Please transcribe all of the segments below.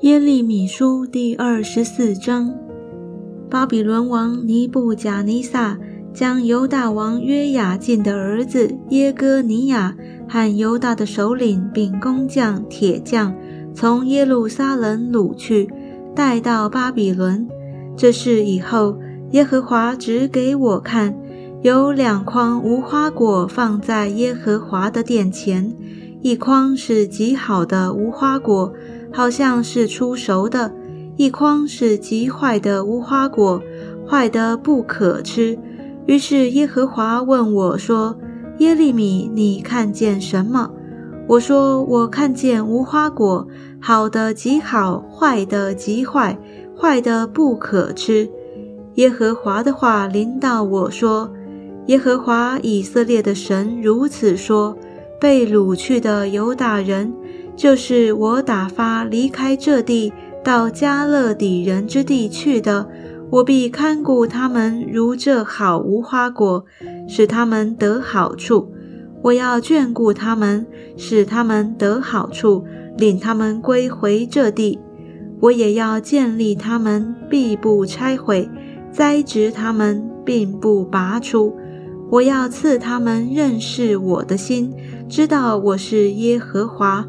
耶利米书第二十四章：巴比伦王尼布甲尼撒将犹大王约雅敬的儿子耶哥尼亚和犹大的首领并工匠、铁匠从耶路撒冷掳去，带到巴比伦。这事以后，耶和华指给我看，有两筐无花果放在耶和华的殿前，一筐是极好的无花果。好像是出熟的，一筐是极坏的无花果，坏的不可吃。于是耶和华问我说：“耶利米，你看见什么？”我说：“我看见无花果，好的极好，坏的极坏，坏的不可吃。”耶和华的话临到我说：“耶和华以色列的神如此说：被掳去的犹大人。”就是我打发离开这地到加勒底人之地去的，我必看顾他们如这好无花果，使他们得好处。我要眷顾他们，使他们得好处，领他们归回这地。我也要建立他们，必不拆毁；栽植他们，并不拔出。我要赐他们认识我的心，知道我是耶和华。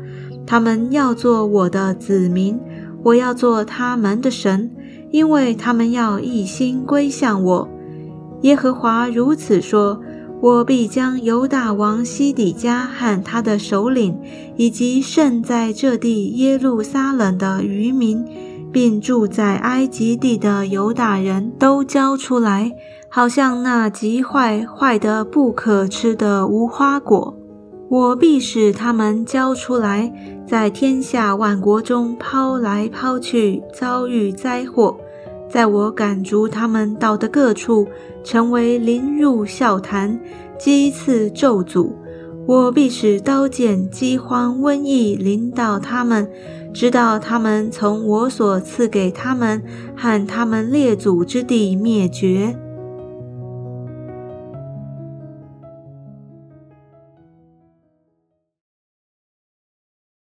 他们要做我的子民，我要做他们的神，因为他们要一心归向我。耶和华如此说：我必将犹大王西底家和他的首领，以及剩在这地耶路撒冷的渔民，并住在埃及地的犹大人都交出来，好像那极坏坏的不可吃的无花果。我必使他们交出来，在天下万国中抛来抛去，遭遇灾祸。在我赶逐他们到的各处，成为临入笑谈，讥刺咒诅。我必使刀剑、饥荒、瘟疫临到他们，直到他们从我所赐给他们和他们列祖之地灭绝。